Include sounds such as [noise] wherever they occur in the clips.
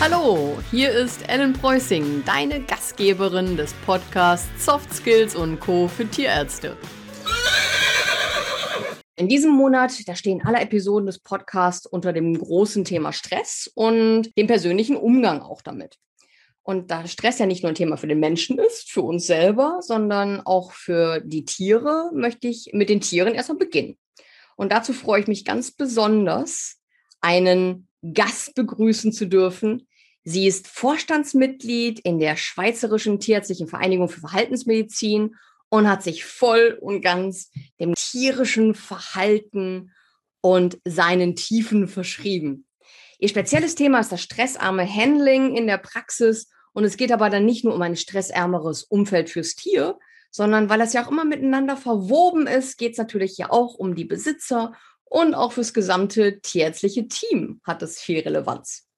Hallo, hier ist Ellen Preußing, deine Gastgeberin des Podcasts Soft Skills und Co. für Tierärzte. In diesem Monat, da stehen alle Episoden des Podcasts unter dem großen Thema Stress und dem persönlichen Umgang auch damit. Und da Stress ja nicht nur ein Thema für den Menschen ist, für uns selber, sondern auch für die Tiere, möchte ich mit den Tieren erstmal beginnen. Und dazu freue ich mich ganz besonders, einen Gast begrüßen zu dürfen. Sie ist Vorstandsmitglied in der Schweizerischen Tierärztlichen Vereinigung für Verhaltensmedizin und hat sich voll und ganz dem tierischen Verhalten und seinen Tiefen verschrieben. Ihr spezielles Thema ist das stressarme Handling in der Praxis und es geht aber dann nicht nur um ein stressärmeres Umfeld fürs Tier, sondern weil das ja auch immer miteinander verwoben ist, geht es natürlich ja auch um die Besitzer und auch fürs gesamte tierärztliche Team hat es viel Relevanz.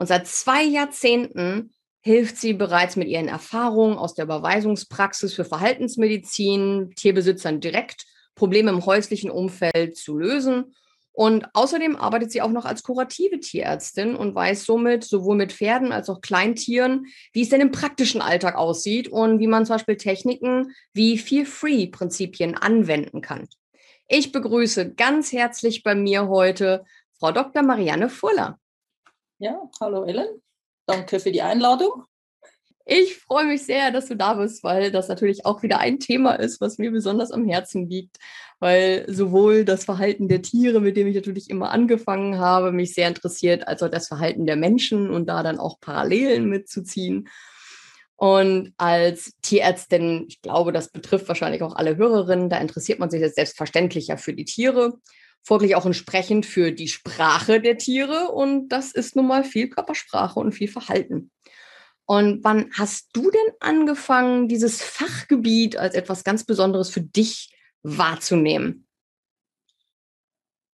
Und seit zwei Jahrzehnten hilft sie bereits mit ihren Erfahrungen aus der Überweisungspraxis für Verhaltensmedizin Tierbesitzern direkt Probleme im häuslichen Umfeld zu lösen. Und außerdem arbeitet sie auch noch als kurative Tierärztin und weiß somit sowohl mit Pferden als auch Kleintieren, wie es denn im praktischen Alltag aussieht und wie man zum Beispiel Techniken wie Feel-Free-Prinzipien anwenden kann. Ich begrüße ganz herzlich bei mir heute Frau Dr. Marianne Fuller. Ja, hallo Ellen. Danke für die Einladung. Ich freue mich sehr, dass du da bist, weil das natürlich auch wieder ein Thema ist, was mir besonders am Herzen liegt, weil sowohl das Verhalten der Tiere, mit dem ich natürlich immer angefangen habe, mich sehr interessiert, als auch das Verhalten der Menschen und da dann auch Parallelen mitzuziehen. Und als Tierärztin, ich glaube, das betrifft wahrscheinlich auch alle Hörerinnen, da interessiert man sich jetzt selbstverständlich ja für die Tiere, folglich auch entsprechend für die Sprache der Tiere. Und das ist nun mal viel Körpersprache und viel Verhalten. Und wann hast du denn angefangen, dieses Fachgebiet als etwas ganz Besonderes für dich wahrzunehmen?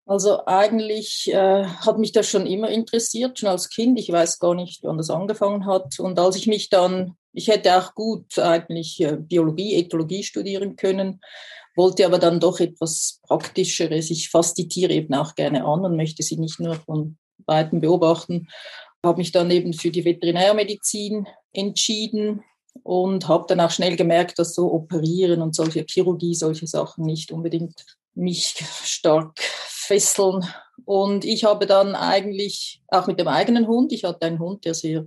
Also eigentlich äh, hat mich das schon immer interessiert, schon als Kind. Ich weiß gar nicht, wann das angefangen hat. Und als ich mich dann ich hätte auch gut eigentlich äh, Biologie, Ethologie studieren können, wollte aber dann doch etwas Praktischeres. Ich fasse die Tiere eben auch gerne an und möchte sie nicht nur von Weitem beobachten. Habe mich dann eben für die Veterinärmedizin entschieden und habe dann auch schnell gemerkt, dass so Operieren und solche Chirurgie, solche Sachen nicht unbedingt mich stark fesseln. Und ich habe dann eigentlich auch mit dem eigenen Hund, ich hatte einen Hund, der sehr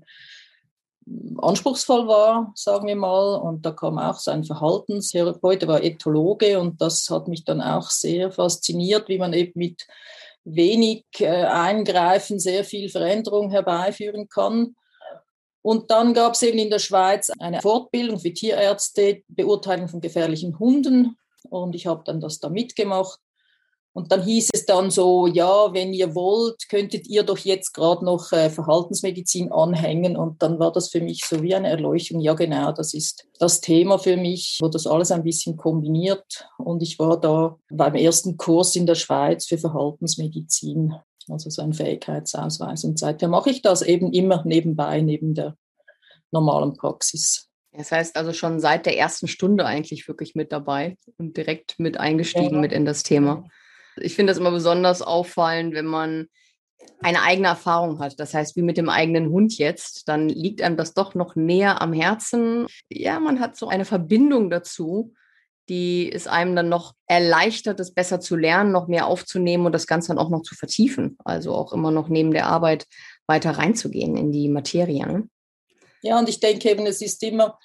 anspruchsvoll war, sagen wir mal. Und da kam auch sein Verhaltenstherapeut, der war Ethologe und das hat mich dann auch sehr fasziniert, wie man eben mit wenig äh, Eingreifen sehr viel Veränderung herbeiführen kann. Und dann gab es eben in der Schweiz eine Fortbildung für Tierärzte, Beurteilung von gefährlichen Hunden. Und ich habe dann das da mitgemacht. Und dann hieß es dann so, ja, wenn ihr wollt, könntet ihr doch jetzt gerade noch äh, Verhaltensmedizin anhängen. Und dann war das für mich so wie eine Erleuchtung. Ja, genau, das ist das Thema für mich, wo das alles ein bisschen kombiniert. Und ich war da beim ersten Kurs in der Schweiz für Verhaltensmedizin, also so ein Fähigkeitsausweis. Und seither mache ich das eben immer nebenbei, neben der normalen Praxis. Das heißt also schon seit der ersten Stunde eigentlich wirklich mit dabei und direkt mit eingestiegen ja. mit in das Thema. Ich finde das immer besonders auffallend, wenn man eine eigene Erfahrung hat. Das heißt, wie mit dem eigenen Hund jetzt, dann liegt einem das doch noch näher am Herzen. Ja, man hat so eine Verbindung dazu, die es einem dann noch erleichtert, es besser zu lernen, noch mehr aufzunehmen und das Ganze dann auch noch zu vertiefen. Also auch immer noch neben der Arbeit weiter reinzugehen in die Materie. Ne? Ja, und ich denke eben, es ist immer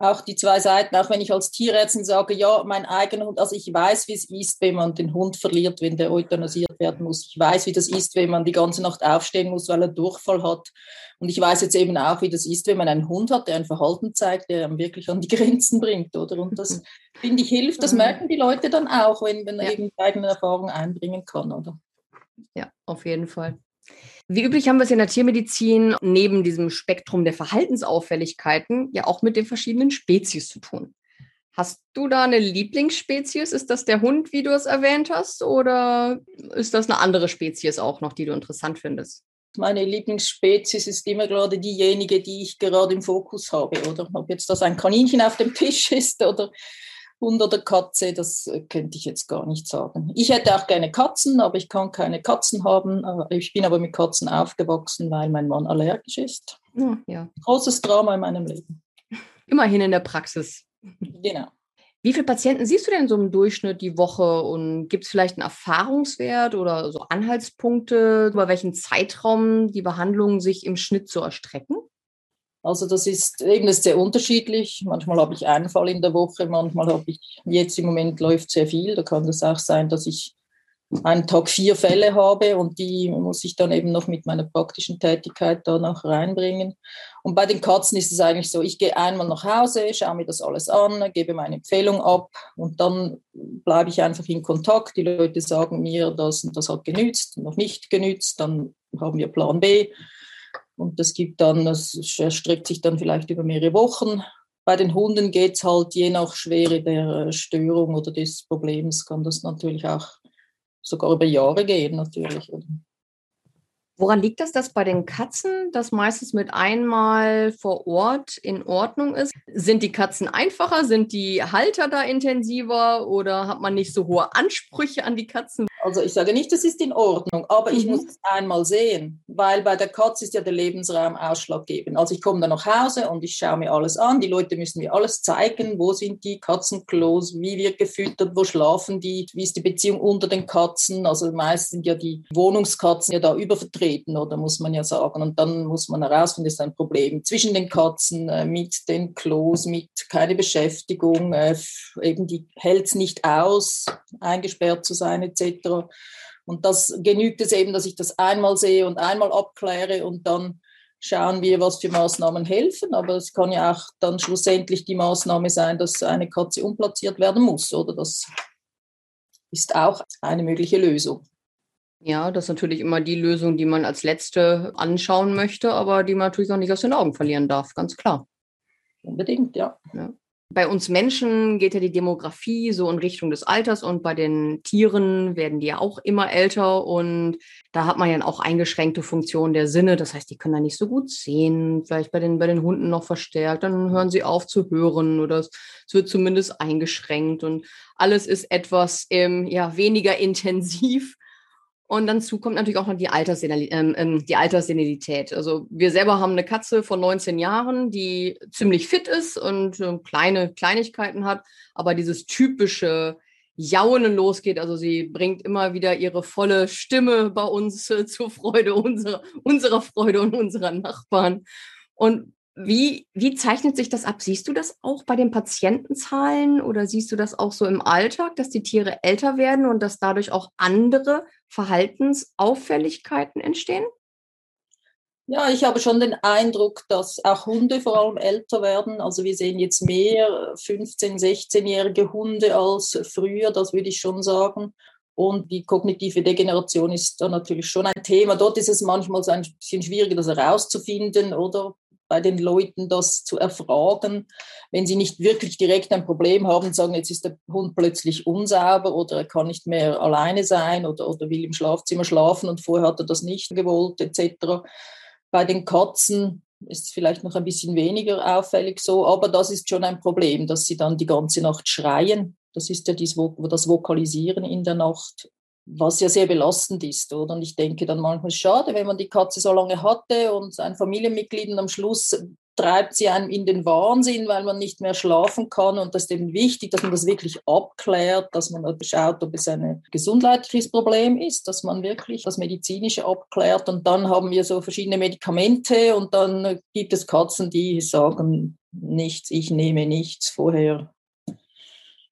auch die zwei Seiten, auch wenn ich als Tierärztin sage, ja, mein eigener Hund, also ich weiß, wie es ist, wenn man den Hund verliert, wenn der euthanasiert werden muss. Ich weiß, wie das ist, wenn man die ganze Nacht aufstehen muss, weil er Durchfall hat. Und ich weiß jetzt eben auch, wie das ist, wenn man einen Hund hat, der ein Verhalten zeigt, der einem wirklich an die Grenzen bringt, oder? Und das, finde ich, hilft, das merken die Leute dann auch, wenn, wenn er ja. eben eigene Erfahrungen einbringen kann, oder? Ja, auf jeden Fall. Wie üblich haben wir es in der Tiermedizin neben diesem Spektrum der Verhaltensauffälligkeiten ja auch mit den verschiedenen Spezies zu tun. Hast du da eine Lieblingsspezies? Ist das der Hund, wie du es erwähnt hast, oder ist das eine andere Spezies auch noch, die du interessant findest? Meine Lieblingsspezies ist immer gerade diejenige, die ich gerade im Fokus habe, oder ob jetzt das ein Kaninchen auf dem Tisch [laughs] ist oder Hund oder Katze, das äh, könnte ich jetzt gar nicht sagen. Ich hätte auch gerne Katzen, aber ich kann keine Katzen haben. Ich bin aber mit Katzen aufgewachsen, weil mein Mann allergisch ist. Ja. Großes Drama in meinem Leben. Immerhin in der Praxis. Genau. Wie viele Patienten siehst du denn so im Durchschnitt die Woche und gibt es vielleicht einen Erfahrungswert oder so Anhaltspunkte, über welchen Zeitraum die Behandlungen sich im Schnitt so erstrecken? Also das ist eben das ist sehr unterschiedlich. Manchmal habe ich einen Fall in der Woche, manchmal habe ich, jetzt im Moment läuft sehr viel. Da kann es auch sein, dass ich einen Tag vier Fälle habe und die muss ich dann eben noch mit meiner praktischen Tätigkeit da noch reinbringen. Und bei den Katzen ist es eigentlich so, ich gehe einmal nach Hause, schaue mir das alles an, gebe meine Empfehlung ab und dann bleibe ich einfach in Kontakt. Die Leute sagen mir, das das hat genützt, noch nicht genützt, dann haben wir Plan B und das gibt dann, das erstreckt sich dann vielleicht über mehrere Wochen. Bei den Hunden geht es halt je nach Schwere der Störung oder des Problems, kann das natürlich auch sogar über Jahre gehen, natürlich. Woran liegt das, dass bei den Katzen das meistens mit einmal vor Ort in Ordnung ist? Sind die Katzen einfacher? Sind die Halter da intensiver? Oder hat man nicht so hohe Ansprüche an die Katzen? Also ich sage nicht, das ist in Ordnung, aber mhm. ich muss es einmal sehen, weil bei der Katze ist ja der Lebensraum ausschlaggebend. Also ich komme dann nach Hause und ich schaue mir alles an. Die Leute müssen mir alles zeigen, wo sind die Katzenklos, wie wird gefüttert, wo schlafen die, wie ist die Beziehung unter den Katzen. Also meist sind ja die Wohnungskatzen ja da übervertreten, oder muss man ja sagen. Und dann muss man herausfinden, ist ein Problem zwischen den Katzen, äh, mit den Klos, mit keine Beschäftigung, äh, eben die hält es nicht aus, eingesperrt zu sein etc. Und das genügt es eben, dass ich das einmal sehe und einmal abkläre und dann schauen wir, was für Maßnahmen helfen. Aber es kann ja auch dann schlussendlich die Maßnahme sein, dass eine Katze umplatziert werden muss. Oder das ist auch eine mögliche Lösung. Ja, das ist natürlich immer die Lösung, die man als letzte anschauen möchte, aber die man natürlich auch nicht aus den Augen verlieren darf, ganz klar. Unbedingt, ja. ja. Bei uns Menschen geht ja die Demografie so in Richtung des Alters und bei den Tieren werden die ja auch immer älter und da hat man ja auch eingeschränkte Funktionen der Sinne. Das heißt, die können da nicht so gut sehen, vielleicht bei den, bei den Hunden noch verstärkt. Dann hören sie auf zu hören oder es, es wird zumindest eingeschränkt und alles ist etwas ähm, ja, weniger [laughs] intensiv. Und dann kommt natürlich auch noch die, ähm, ähm, die Alterssenilität. Also wir selber haben eine Katze von 19 Jahren, die ziemlich fit ist und äh, kleine Kleinigkeiten hat, aber dieses typische Jaunen losgeht. Also sie bringt immer wieder ihre volle Stimme bei uns äh, zur Freude unserer, unserer Freude und unserer Nachbarn. Und wie, wie zeichnet sich das ab? Siehst du das auch bei den Patientenzahlen oder siehst du das auch so im Alltag, dass die Tiere älter werden und dass dadurch auch andere Verhaltensauffälligkeiten entstehen? Ja, ich habe schon den Eindruck, dass auch Hunde vor allem älter werden. Also wir sehen jetzt mehr 15-, 16-jährige Hunde als früher, das würde ich schon sagen. Und die kognitive Degeneration ist da natürlich schon ein Thema. Dort ist es manchmal so ein bisschen schwieriger, das herauszufinden oder bei den Leuten das zu erfragen, wenn sie nicht wirklich direkt ein Problem haben sagen, jetzt ist der Hund plötzlich unsauber oder er kann nicht mehr alleine sein oder, oder will im Schlafzimmer schlafen und vorher hat er das nicht gewollt etc. Bei den Katzen ist es vielleicht noch ein bisschen weniger auffällig so, aber das ist schon ein Problem, dass sie dann die ganze Nacht schreien. Das ist ja das Vokalisieren in der Nacht was ja sehr belastend ist, oder? Und ich denke dann manchmal schade, wenn man die Katze so lange hatte und ein Familienmitglied und am Schluss treibt sie einem in den Wahnsinn, weil man nicht mehr schlafen kann. Und das ist eben wichtig, dass man das wirklich abklärt, dass man schaut, ob es ein gesundheitliches Problem ist, dass man wirklich das Medizinische abklärt. Und dann haben wir so verschiedene Medikamente und dann gibt es Katzen, die sagen nichts, ich nehme nichts vorher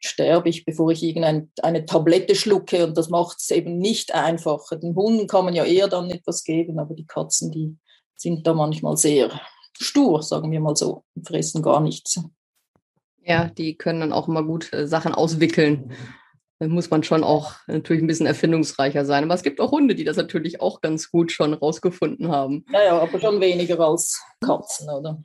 sterbe ich, bevor ich irgendeine Tablette schlucke. Und das macht es eben nicht einfacher. Den Hunden kann man ja eher dann etwas geben, aber die Katzen, die sind da manchmal sehr stur, sagen wir mal so, und fressen gar nichts. Ja, die können dann auch immer gut äh, Sachen auswickeln. Da muss man schon auch natürlich ein bisschen erfindungsreicher sein. Aber es gibt auch Hunde, die das natürlich auch ganz gut schon rausgefunden haben. Ja, ja, aber schon weniger als Katzen, oder?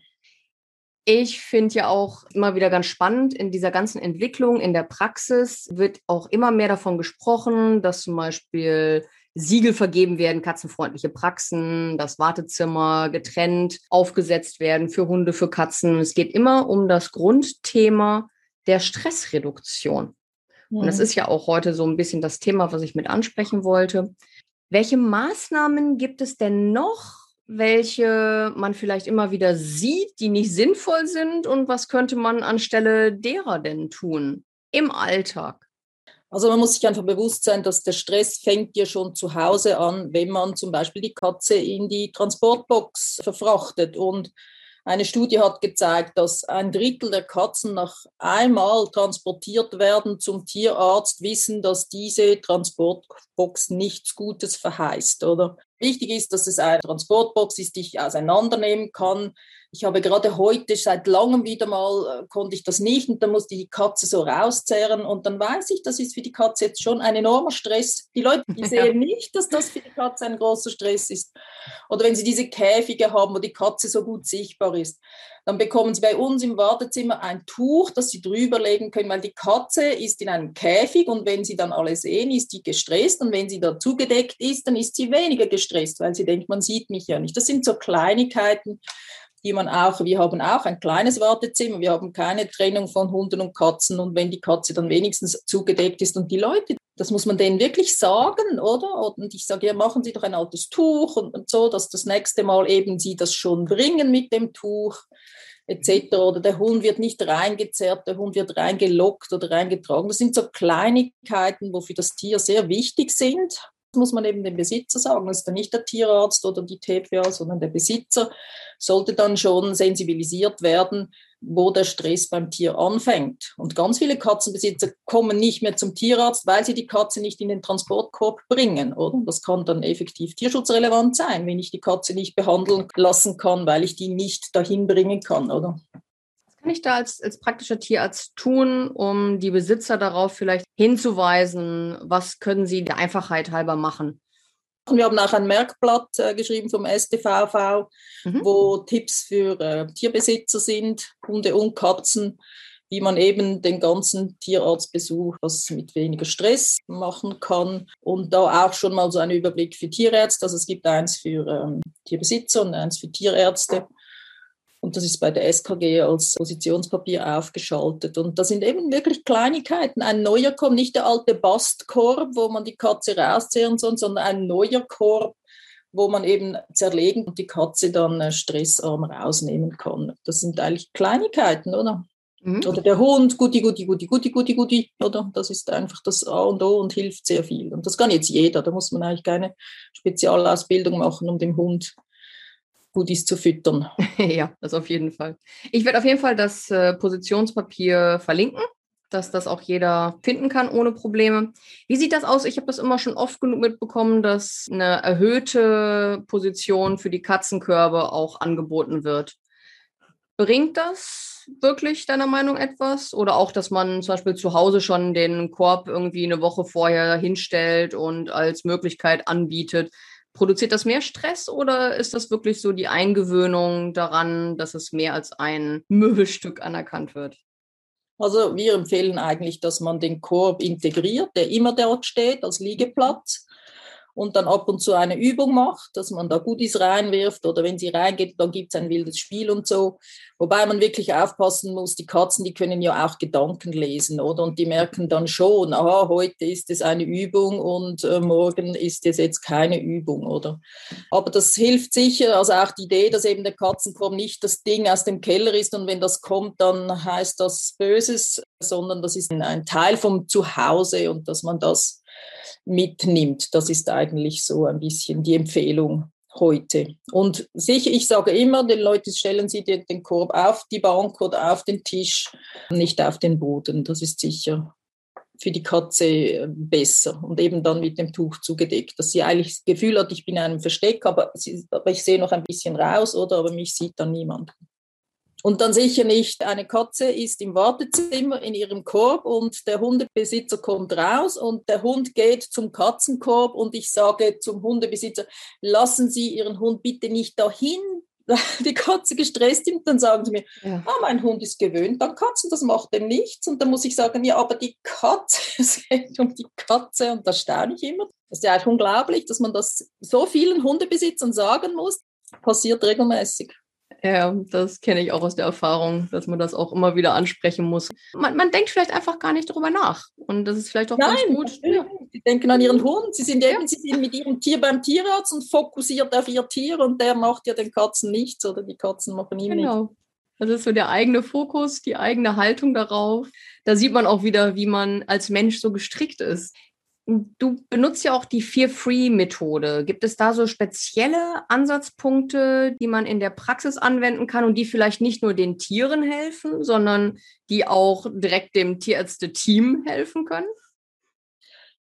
Ich finde ja auch immer wieder ganz spannend, in dieser ganzen Entwicklung in der Praxis wird auch immer mehr davon gesprochen, dass zum Beispiel Siegel vergeben werden, katzenfreundliche Praxen, das Wartezimmer getrennt aufgesetzt werden für Hunde, für Katzen. Es geht immer um das Grundthema der Stressreduktion. Mhm. Und das mhm. ist ja auch heute so ein bisschen das Thema, was ich mit ansprechen wollte. Welche Maßnahmen gibt es denn noch, welche man vielleicht immer wieder sieht, die nicht sinnvoll sind? Und was könnte man anstelle derer denn tun im Alltag? Also man muss sich einfach bewusst sein, dass der Stress fängt ja schon zu Hause an, wenn man zum Beispiel die Katze in die Transportbox verfrachtet. Und eine Studie hat gezeigt, dass ein Drittel der Katzen nach einmal transportiert werden zum Tierarzt, wissen, dass diese Transportbox nichts Gutes verheißt. Oder wichtig ist, dass es eine Transportbox ist, die ich auseinandernehmen kann, ich habe gerade heute seit langem wieder mal, äh, konnte ich das nicht und dann musste ich die Katze so rauszerren und dann weiß ich, das ist für die Katze jetzt schon ein enormer Stress. Die Leute die [laughs] sehen ja. nicht, dass das für die Katze ein großer Stress ist. Oder wenn sie diese Käfige haben, wo die Katze so gut sichtbar ist, dann bekommen sie bei uns im Wartezimmer ein Tuch, das sie drüber legen können, weil die Katze ist in einem Käfig und wenn sie dann alle sehen, ist die gestresst und wenn sie da zugedeckt ist, dann ist sie weniger gestresst, weil sie denkt, man sieht mich ja nicht. Das sind so Kleinigkeiten, die man auch, wir haben auch ein kleines Wartezimmer, wir haben keine Trennung von Hunden und Katzen und wenn die Katze dann wenigstens zugedeckt ist und die Leute, das muss man denen wirklich sagen, oder? Und ich sage, ja, machen Sie doch ein altes Tuch und, und so, dass das nächste Mal eben Sie das schon bringen mit dem Tuch etc. Oder der Hund wird nicht reingezerrt, der Hund wird reingelockt oder reingetragen. Das sind so Kleinigkeiten, wo für das Tier sehr wichtig sind muss man eben dem Besitzer sagen. Das ist dann nicht der Tierarzt oder die TPA, sondern der Besitzer sollte dann schon sensibilisiert werden, wo der Stress beim Tier anfängt. Und ganz viele Katzenbesitzer kommen nicht mehr zum Tierarzt, weil sie die Katze nicht in den Transportkorb bringen. Oder? Das kann dann effektiv tierschutzrelevant sein, wenn ich die Katze nicht behandeln lassen kann, weil ich die nicht dahin bringen kann. Oder? Kann ich da als, als praktischer Tierarzt tun, um die Besitzer darauf vielleicht hinzuweisen? Was können sie der Einfachheit halber machen? Wir haben auch ein Merkblatt äh, geschrieben vom STVV, mhm. wo Tipps für äh, Tierbesitzer sind, Hunde und Katzen, wie man eben den ganzen Tierarztbesuch was mit weniger Stress machen kann. Und da auch schon mal so ein Überblick für Tierärzte. Also es gibt eins für ähm, Tierbesitzer und eins für Tierärzte. Und das ist bei der SKG als Positionspapier aufgeschaltet. Und da sind eben wirklich Kleinigkeiten. Ein neuer Korb, nicht der alte Bastkorb, wo man die Katze rauszehren soll, sondern ein neuer Korb, wo man eben zerlegen und die Katze dann äh, stressarm rausnehmen kann. Das sind eigentlich Kleinigkeiten, oder? Mhm. Oder der Hund, guti, guti, guti, guti, guti, guti, oder? Das ist einfach das A und O und hilft sehr viel. Und das kann jetzt jeder. Da muss man eigentlich keine Spezialausbildung machen, um dem Hund Goodies zu füttern. [laughs] ja, das auf jeden Fall. Ich werde auf jeden Fall das äh, Positionspapier verlinken, dass das auch jeder finden kann ohne Probleme. Wie sieht das aus? Ich habe das immer schon oft genug mitbekommen, dass eine erhöhte Position für die Katzenkörbe auch angeboten wird. Bringt das wirklich deiner Meinung etwas? Oder auch, dass man zum Beispiel zu Hause schon den Korb irgendwie eine Woche vorher hinstellt und als Möglichkeit anbietet, Produziert das mehr Stress oder ist das wirklich so die Eingewöhnung daran, dass es mehr als ein Möbelstück anerkannt wird? Also wir empfehlen eigentlich, dass man den Korb integriert, der immer dort steht als Liegeplatz und dann ab und zu eine Übung macht, dass man da Goodies reinwirft oder wenn sie reingeht, dann gibt es ein wildes Spiel und so. Wobei man wirklich aufpassen muss, die Katzen, die können ja auch Gedanken lesen, oder? Und die merken dann schon, aha, heute ist es eine Übung und äh, morgen ist es jetzt keine Übung, oder? Aber das hilft sicher, also auch die Idee, dass eben der Katzenkorb nicht das Ding aus dem Keller ist und wenn das kommt, dann heißt das Böses, sondern das ist ein Teil vom Zuhause und dass man das mitnimmt. Das ist eigentlich so ein bisschen die Empfehlung heute. Und sicher, ich sage immer, den Leuten stellen Sie den, den Korb auf die Bank oder auf den Tisch, nicht auf den Boden. Das ist sicher für die Katze äh, besser und eben dann mit dem Tuch zugedeckt, dass sie eigentlich das Gefühl hat, ich bin in einem Versteck, aber, sie, aber ich sehe noch ein bisschen raus, oder? Aber mich sieht dann niemand. Und dann sicher nicht, eine Katze ist im Wartezimmer in ihrem Korb und der Hundebesitzer kommt raus und der Hund geht zum Katzenkorb und ich sage zum Hundebesitzer, lassen Sie Ihren Hund bitte nicht dahin, die Katze gestresst ist, dann sagen sie mir, ja. ah, mein Hund ist gewöhnt an Katzen, das macht dem nichts. Und dann muss ich sagen, ja, aber die Katze, [laughs] es geht um die Katze und das staune ich immer. Das ist ja auch unglaublich, dass man das so vielen Hundebesitzern sagen muss, passiert regelmäßig. Ja, das kenne ich auch aus der Erfahrung, dass man das auch immer wieder ansprechen muss. Man, man denkt vielleicht einfach gar nicht darüber nach. Und das ist vielleicht auch Nein, ganz gut. Ja. Sie denken an ihren Hund. Sie sind eben, ja. sie sind mit ihrem Tier beim Tierarzt und fokussiert auf ihr Tier und der macht ja den Katzen nichts oder die Katzen machen ihm genau. nichts. Das ist so der eigene Fokus, die eigene Haltung darauf. Da sieht man auch wieder, wie man als Mensch so gestrickt ist. Du benutzt ja auch die Fear-Free-Methode. Gibt es da so spezielle Ansatzpunkte, die man in der Praxis anwenden kann und die vielleicht nicht nur den Tieren helfen, sondern die auch direkt dem Tierärzte-Team helfen können?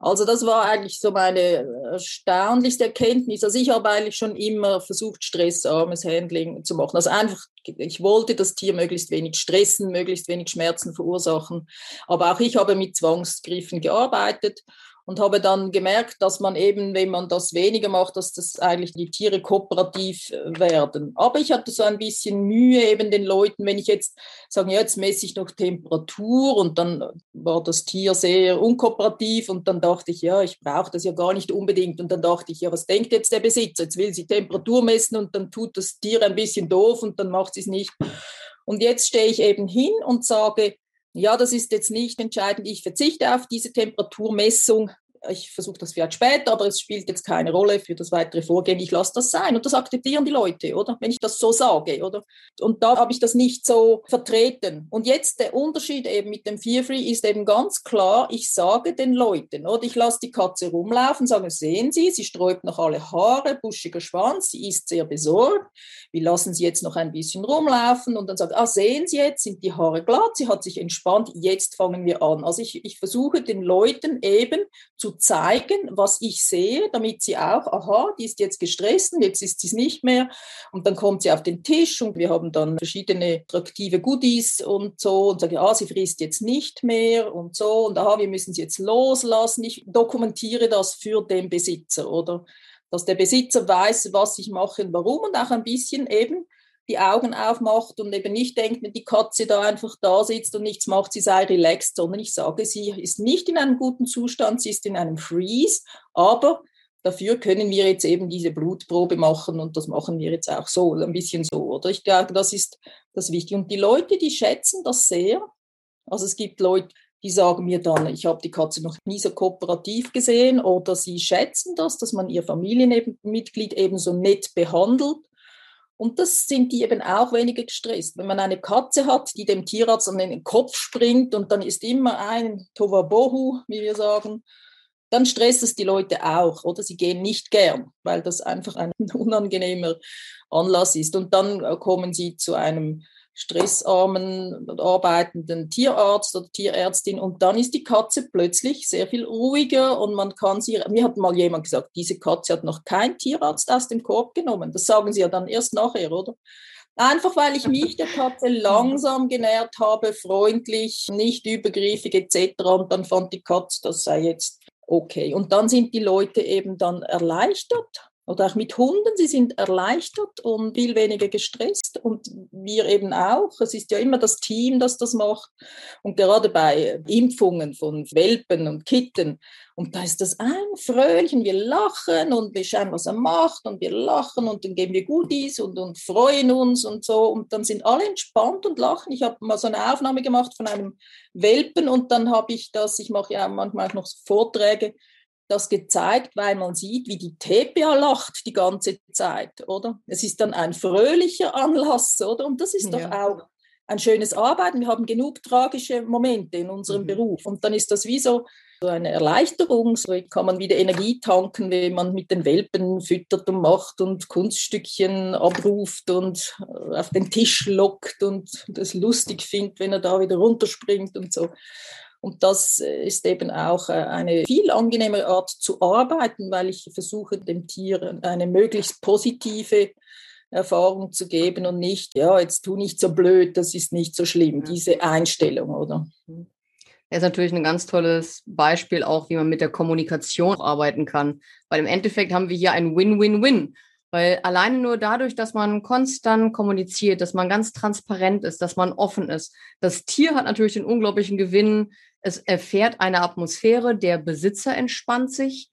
Also das war eigentlich so meine erstaunlichste Erkenntnis. Also ich habe eigentlich schon immer versucht, stressarmes Handling zu machen. Also einfach, ich wollte das Tier möglichst wenig stressen, möglichst wenig Schmerzen verursachen. Aber auch ich habe mit Zwangsgriffen gearbeitet und habe dann gemerkt, dass man eben, wenn man das weniger macht, dass das eigentlich die Tiere kooperativ äh, werden. Aber ich hatte so ein bisschen Mühe eben den Leuten, wenn ich jetzt sage, ja, jetzt messe ich noch Temperatur und dann war das Tier sehr unkooperativ und dann dachte ich, ja, ich brauche das ja gar nicht unbedingt und dann dachte ich, ja, was denkt jetzt der Besitzer? Jetzt will sie Temperatur messen und dann tut das Tier ein bisschen doof und dann macht sie es nicht. Und jetzt stehe ich eben hin und sage, ja, das ist jetzt nicht entscheidend. Ich verzichte auf diese Temperaturmessung. Ich versuche das vielleicht später, aber es spielt jetzt keine Rolle für das weitere Vorgehen. Ich lasse das sein. Und das akzeptieren die Leute, oder? Wenn ich das so sage, oder? Und da habe ich das nicht so vertreten. Und jetzt der Unterschied eben mit dem Fear Free ist eben ganz klar, ich sage den Leuten, oder? Ich lasse die Katze rumlaufen, sage, sehen Sie, sie sträubt noch alle Haare, buschiger Schwanz, sie ist sehr besorgt wir lassen sie jetzt noch ein bisschen rumlaufen und dann sagt, ah, sehen Sie jetzt, sind die Haare glatt, sie hat sich entspannt, jetzt fangen wir an. Also ich, ich versuche den Leuten eben zu zeigen, was ich sehe, damit sie auch, aha, die ist jetzt gestresst jetzt ist sie es nicht mehr. Und dann kommt sie auf den Tisch und wir haben dann verschiedene attraktive Goodies und so und sagen, ah, sie frisst jetzt nicht mehr und so und aha, wir müssen sie jetzt loslassen. Ich dokumentiere das für den Besitzer, oder? dass der Besitzer weiß, was ich mache und warum und auch ein bisschen eben die Augen aufmacht und eben nicht denkt, wenn die Katze da einfach da sitzt und nichts macht, sie sei relaxed, sondern ich sage, sie ist nicht in einem guten Zustand, sie ist in einem Freeze, aber dafür können wir jetzt eben diese Blutprobe machen und das machen wir jetzt auch so, ein bisschen so, oder? Ich glaube, das ist das Wichtige. Und die Leute, die schätzen das sehr. Also es gibt Leute, die sagen mir dann, ich habe die Katze noch nie so kooperativ gesehen oder sie schätzen das, dass man ihr Familienmitglied eben so nett behandelt. Und das sind die eben auch weniger gestresst. Wenn man eine Katze hat, die dem Tierarzt an den Kopf springt und dann ist immer ein Tovabohu, wie wir sagen, dann stresst es die Leute auch oder sie gehen nicht gern, weil das einfach ein [laughs] unangenehmer Anlass ist. Und dann kommen sie zu einem stressarmen arbeitenden Tierarzt oder Tierärztin und dann ist die Katze plötzlich sehr viel ruhiger und man kann sie, mir hat mal jemand gesagt, diese Katze hat noch kein Tierarzt aus dem Korb genommen. Das sagen sie ja dann erst nachher, oder? Einfach weil ich mich der Katze [laughs] langsam genährt habe, freundlich, nicht übergriffig etc. Und dann fand die Katze, das sei jetzt okay. Und dann sind die Leute eben dann erleichtert oder auch mit Hunden, sie sind erleichtert und viel weniger gestresst. Und wir eben auch. Es ist ja immer das Team, das das macht. Und gerade bei Impfungen von Welpen und Kitten. Und da ist das ein Fröhlichen, wir lachen und wir schauen, was er macht. Und wir lachen und dann geben wir Goodies und, und freuen uns und so. Und dann sind alle entspannt und lachen. Ich habe mal so eine Aufnahme gemacht von einem Welpen und dann habe ich das, ich mache ja manchmal auch noch Vorträge, das gezeigt, weil man sieht, wie die TPA lacht die ganze Zeit, oder? Es ist dann ein fröhlicher Anlass, oder? Und das ist ja. doch auch ein schönes Arbeiten. Wir haben genug tragische Momente in unserem mhm. Beruf. Und dann ist das wie so, so eine Erleichterung. So kann man wieder Energie tanken, wenn man mit den Welpen füttert und macht und Kunststückchen abruft und auf den Tisch lockt und das lustig findet, wenn er da wieder runterspringt und so. Und das äh, ist eben auch äh, eine viel angenehmere Art zu arbeiten, weil ich versuche, dem Tier eine möglichst positive Erfahrung zu geben und nicht, ja, jetzt tu nicht so blöd, das ist nicht so schlimm, diese Einstellung, oder? Das ist natürlich ein ganz tolles Beispiel auch, wie man mit der Kommunikation arbeiten kann. Weil im Endeffekt haben wir hier ein Win-Win-Win. Weil alleine nur dadurch, dass man konstant kommuniziert, dass man ganz transparent ist, dass man offen ist. Das Tier hat natürlich den unglaublichen Gewinn, es erfährt eine Atmosphäre, der Besitzer entspannt sich,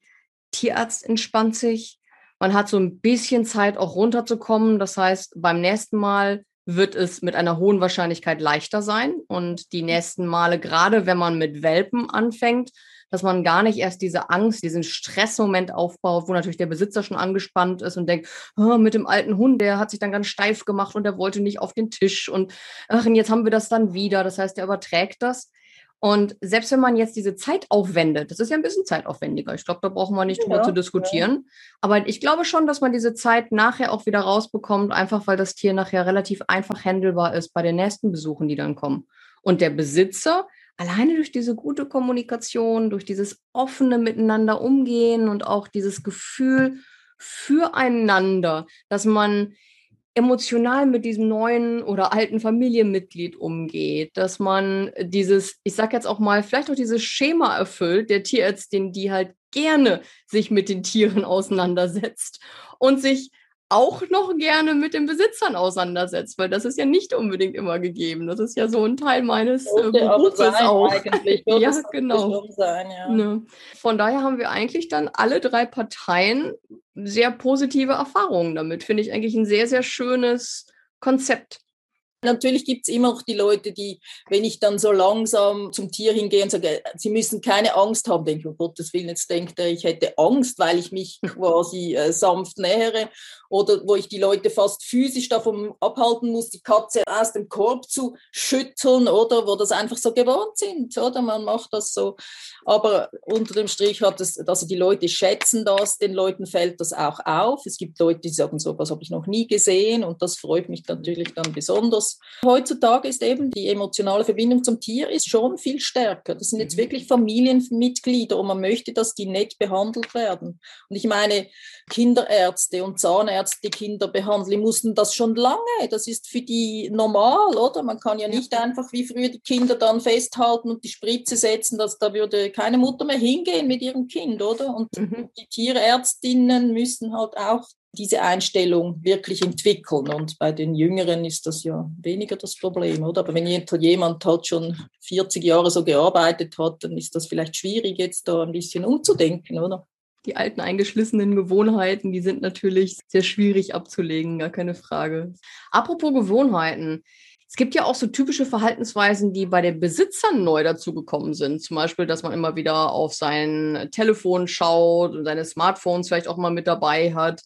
Tierarzt entspannt sich Man hat so ein bisschen Zeit, auch runterzukommen. Das heißt, beim nächsten Mal wird es mit einer hohen Wahrscheinlichkeit leichter sein. Und die nächsten Male, gerade wenn man mit Welpen anfängt, dass man gar nicht erst diese Angst, diesen Stressmoment aufbaut, wo natürlich der Besitzer schon angespannt ist und denkt, oh, mit dem alten Hund, der hat sich dann ganz steif gemacht und der wollte nicht auf den Tisch und ach, und jetzt haben wir das dann wieder. Das heißt, er überträgt das. Und selbst wenn man jetzt diese Zeit aufwendet, das ist ja ein bisschen zeitaufwendiger. Ich glaube, da brauchen wir nicht ja, drüber zu diskutieren. Ja. Aber ich glaube schon, dass man diese Zeit nachher auch wieder rausbekommt, einfach weil das Tier nachher relativ einfach handelbar ist bei den nächsten Besuchen, die dann kommen. Und der Besitzer, alleine durch diese gute Kommunikation, durch dieses offene Miteinander umgehen und auch dieses Gefühl füreinander, dass man emotional mit diesem neuen oder alten Familienmitglied umgeht, dass man dieses, ich sag jetzt auch mal, vielleicht auch dieses Schema erfüllt der Tierärztin, die halt gerne sich mit den Tieren [laughs] auseinandersetzt und sich auch noch gerne mit den Besitzern auseinandersetzt, weil das ist ja nicht unbedingt immer gegeben. Das ist ja so ein Teil meines äh, Berufes auch. Eigentlich. [laughs] ja, genau. Sein, ja. Ne. Von daher haben wir eigentlich dann alle drei Parteien sehr positive Erfahrungen damit. Finde ich eigentlich ein sehr, sehr schönes Konzept. Natürlich gibt es immer noch die Leute, die, wenn ich dann so langsam zum Tier hingehe und sage, sie müssen keine Angst haben, denke ich, um Gottes Willen, jetzt denkt er, ich hätte Angst, weil ich mich quasi äh, sanft nähere oder wo ich die Leute fast physisch davon abhalten muss, die Katze aus dem Korb zu schütteln oder wo das einfach so gewohnt sind, oder man macht das so. Aber unter dem Strich hat es, also die Leute schätzen das, den Leuten fällt das auch auf. Es gibt Leute, die sagen, so was habe ich noch nie gesehen und das freut mich natürlich dann besonders. Heutzutage ist eben die emotionale Verbindung zum Tier ist schon viel stärker. Das sind jetzt mhm. wirklich Familienmitglieder und man möchte, dass die nett behandelt werden. Und ich meine, Kinderärzte und Zahnärzte Zahnärzte die Kinder behandeln. Die mussten das schon lange. Das ist für die normal, oder? Man kann ja nicht einfach wie früher die Kinder dann festhalten und die Spritze setzen. Dass, da würde keine Mutter mehr hingehen mit ihrem Kind, oder? Und mhm. die Tierärztinnen müssen halt auch diese Einstellung wirklich entwickeln. Und bei den Jüngeren ist das ja weniger das Problem, oder? Aber wenn jemand halt schon 40 Jahre so gearbeitet hat, dann ist das vielleicht schwierig, jetzt da ein bisschen umzudenken, oder? die alten eingeschlissenen Gewohnheiten, die sind natürlich sehr schwierig abzulegen, gar keine Frage. Apropos Gewohnheiten. Es gibt ja auch so typische Verhaltensweisen, die bei den Besitzern neu dazugekommen sind. Zum Beispiel, dass man immer wieder auf sein Telefon schaut und seine Smartphones vielleicht auch mal mit dabei hat.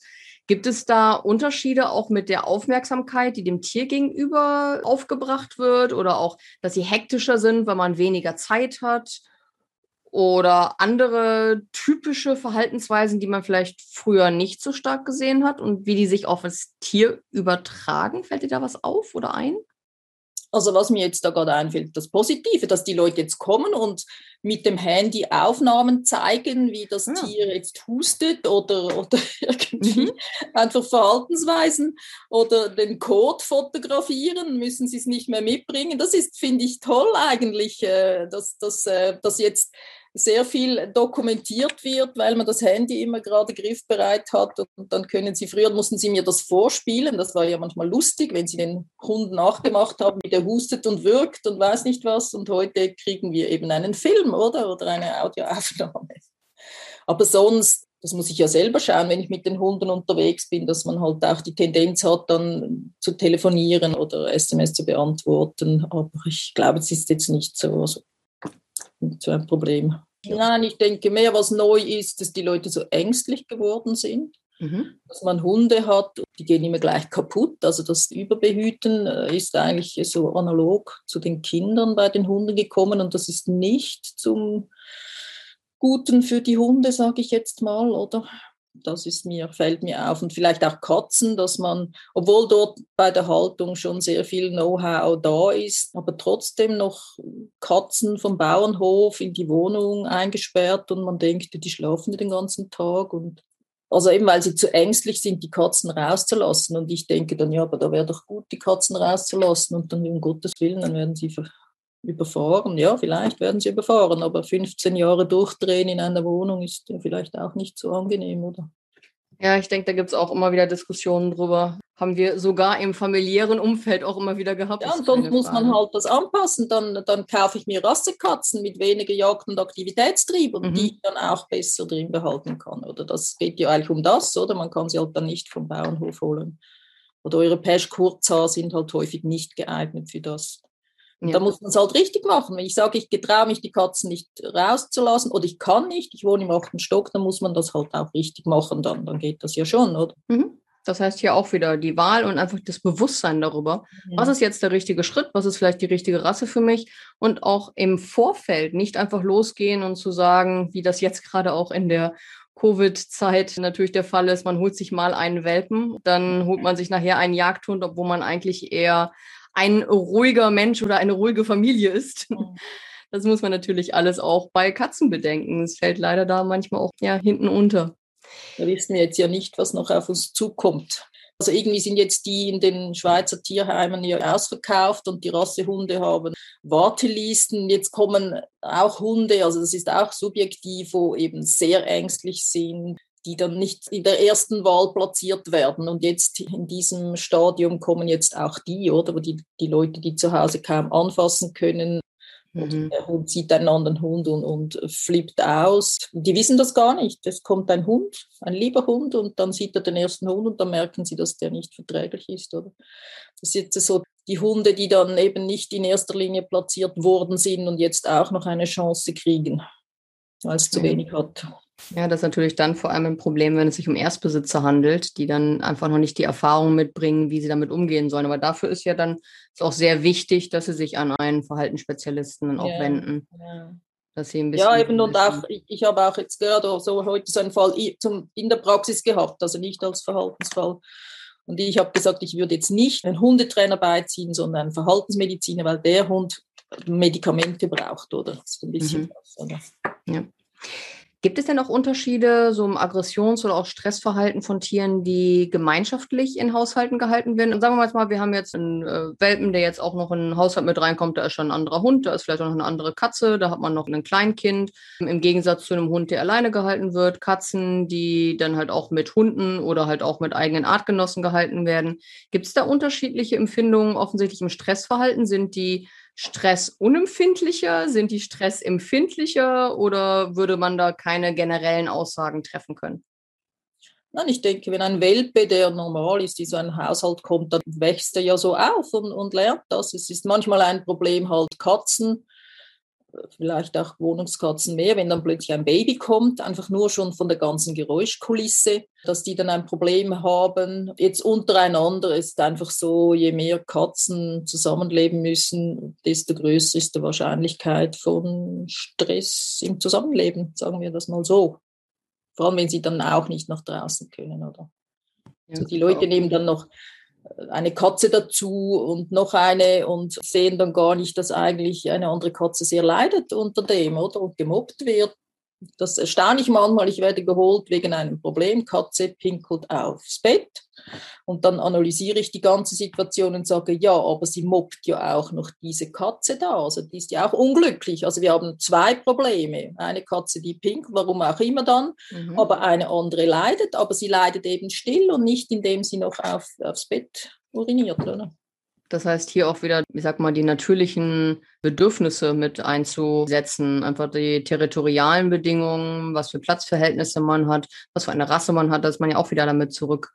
Gibt es da Unterschiede auch mit der Aufmerksamkeit, die dem Tier gegenüber aufgebracht wird oder auch, dass sie hektischer sind, weil man weniger Zeit hat? oder andere typische Verhaltensweisen, die man vielleicht früher nicht so stark gesehen hat und wie die sich auf das Tier übertragen? Fällt dir da was auf oder ein? Also was mir jetzt da gerade einfällt, das Positive, dass die Leute jetzt kommen und mit dem Handy Aufnahmen zeigen, wie das ja. Tier jetzt hustet oder, oder [laughs] irgendwie mhm. einfach Verhaltensweisen oder den Code fotografieren, müssen sie es nicht mehr mitbringen. Das ist, finde ich, toll eigentlich, äh, dass, dass, äh, dass jetzt sehr viel dokumentiert wird, weil man das Handy immer gerade griffbereit hat. Und dann können Sie, früher mussten Sie mir das vorspielen. Das war ja manchmal lustig, wenn Sie den Hund nachgemacht haben, wie der hustet und wirkt und weiß nicht was. Und heute kriegen wir eben einen Film, oder? Oder eine Audioaufnahme. Aber sonst, das muss ich ja selber schauen, wenn ich mit den Hunden unterwegs bin, dass man halt auch die Tendenz hat, dann zu telefonieren oder SMS zu beantworten. Aber ich glaube, es ist jetzt nicht so, so so ein Problem. Nein, ich denke mehr, was neu ist, dass die Leute so ängstlich geworden sind. Mhm. Dass man Hunde hat, die gehen immer gleich kaputt. Also das Überbehüten äh, ist eigentlich so analog zu den Kindern bei den Hunden gekommen und das ist nicht zum Guten für die Hunde, sage ich jetzt mal, oder? Das ist mir, fällt mir auf. Und vielleicht auch Katzen, dass man, obwohl dort bei der Haltung schon sehr viel Know-how da ist, aber trotzdem noch Katzen vom Bauernhof in die Wohnung eingesperrt und man denkt, die schlafen den ganzen Tag und also eben, weil sie zu ängstlich sind, die Katzen rauszulassen. Und ich denke dann, ja, aber da wäre doch gut, die Katzen rauszulassen. Und dann um Gottes Willen, dann werden sie überfahren. Ja, vielleicht werden sie überfahren, aber 15 Jahre durchdrehen in einer Wohnung ist ja vielleicht auch nicht so angenehm, oder? Ja, ich denke, da gibt es auch immer wieder Diskussionen drüber. Haben wir sogar im familiären Umfeld auch immer wieder gehabt. Ja, und sonst muss man halt das anpassen. Dann, dann kaufe ich mir Rassekatzen mit weniger Jagd- und Aktivitätstrieb und mhm. die ich dann auch besser drin behalten kann. Oder das geht ja eigentlich um das, oder? Man kann sie halt dann nicht vom Bauernhof holen. Oder europäisch Kurzhaar sind halt häufig nicht geeignet für das. Ja. Da muss man es halt richtig machen. Wenn ich sage, ich getraue mich, die Katzen nicht rauszulassen oder ich kann nicht, ich wohne im achten Stock, dann muss man das halt auch richtig machen, dann, dann geht das ja schon, oder? Mhm. Das heißt hier auch wieder die Wahl und einfach das Bewusstsein darüber. Ja. Was ist jetzt der richtige Schritt? Was ist vielleicht die richtige Rasse für mich? Und auch im Vorfeld nicht einfach losgehen und zu sagen, wie das jetzt gerade auch in der Covid-Zeit natürlich der Fall ist, man holt sich mal einen Welpen, dann holt man sich nachher einen Jagdhund, obwohl man eigentlich eher ein ruhiger Mensch oder eine ruhige Familie ist. Mhm. [laughs] Das muss man natürlich alles auch bei Katzen bedenken. Es fällt leider da manchmal auch ja, hinten unter. Da wissen wir jetzt ja nicht, was noch auf uns zukommt. Also irgendwie sind jetzt die in den Schweizer Tierheimen ja ausverkauft und die Rassehunde haben Wartelisten. Jetzt kommen auch Hunde, also das ist auch subjektiv, wo eben sehr ängstlich sind die dann nicht in der ersten Wahl platziert werden. Und jetzt in diesem Stadium kommen jetzt auch die, oder? Wo die, die Leute, die zu Hause kaum anfassen können. Mhm. der Hund sieht einen anderen Hund und, und flippt aus. Die wissen das gar nicht. Es kommt ein Hund, ein lieber Hund, und dann sieht er den ersten Hund und dann merken sie, dass der nicht verträglich ist. Oder? Das sind jetzt so die Hunde, die dann eben nicht in erster Linie platziert worden sind und jetzt auch noch eine Chance kriegen, weil es zu mhm. wenig hat. Ja, das ist natürlich dann vor allem ein Problem, wenn es sich um Erstbesitzer handelt, die dann einfach noch nicht die Erfahrung mitbringen, wie sie damit umgehen sollen. Aber dafür ist ja dann ist auch sehr wichtig, dass sie sich an einen Verhaltensspezialisten dann auch ja, wenden. Ja. Dass sie ein bisschen ja, eben und auch, ich, ich habe auch jetzt gehört, so heute so einen Fall in der Praxis gehabt, also nicht als Verhaltensfall. Und ich habe gesagt, ich würde jetzt nicht einen Hundetrainer beiziehen, sondern einen Verhaltensmediziner, weil der Hund Medikamente braucht, oder? Das ist ein bisschen mhm. was, oder? Ja. Gibt es denn auch Unterschiede so im Aggressions- oder auch Stressverhalten von Tieren, die gemeinschaftlich in Haushalten gehalten werden? Und sagen wir mal, wir haben jetzt einen äh, Welpen, der jetzt auch noch in den Haushalt mit reinkommt, da ist schon ein anderer Hund, da ist vielleicht auch noch eine andere Katze, da hat man noch ein Kleinkind. Im Gegensatz zu einem Hund, der alleine gehalten wird, Katzen, die dann halt auch mit Hunden oder halt auch mit eigenen Artgenossen gehalten werden. Gibt es da unterschiedliche Empfindungen offensichtlich im Stressverhalten? Sind die stressunempfindlicher? Sind die stressempfindlicher oder würde man da keine generellen Aussagen treffen können? Nein, ich denke, wenn ein Welpe, der normal ist, in so einen Haushalt kommt, dann wächst er ja so auf und, und lernt das. Es ist manchmal ein Problem, halt Katzen vielleicht auch Wohnungskatzen mehr, wenn dann plötzlich ein Baby kommt, einfach nur schon von der ganzen Geräuschkulisse, dass die dann ein Problem haben. Jetzt untereinander ist einfach so, je mehr Katzen zusammenleben müssen, desto größer ist die Wahrscheinlichkeit von Stress im Zusammenleben, sagen wir das mal so. Vor allem, wenn sie dann auch nicht nach draußen können, oder? Ja, also die Leute nehmen dann noch eine Katze dazu und noch eine und sehen dann gar nicht, dass eigentlich eine andere Katze sehr leidet unter dem, oder? Und gemobbt wird. Das erstaune ich manchmal. Ich werde geholt wegen einem Problem. Katze pinkelt aufs Bett. Und dann analysiere ich die ganze Situation und sage, ja, aber sie mobbt ja auch noch diese Katze da. Also die ist ja auch unglücklich. Also wir haben zwei Probleme. Eine Katze, die pinkelt, warum auch immer dann, mhm. aber eine andere leidet. Aber sie leidet eben still und nicht, indem sie noch auf, aufs Bett uriniert. Oder? Das heißt, hier auch wieder, ich sag mal, die natürlichen Bedürfnisse mit einzusetzen. Einfach die territorialen Bedingungen, was für Platzverhältnisse man hat, was für eine Rasse man hat, dass man ja auch wieder damit zurück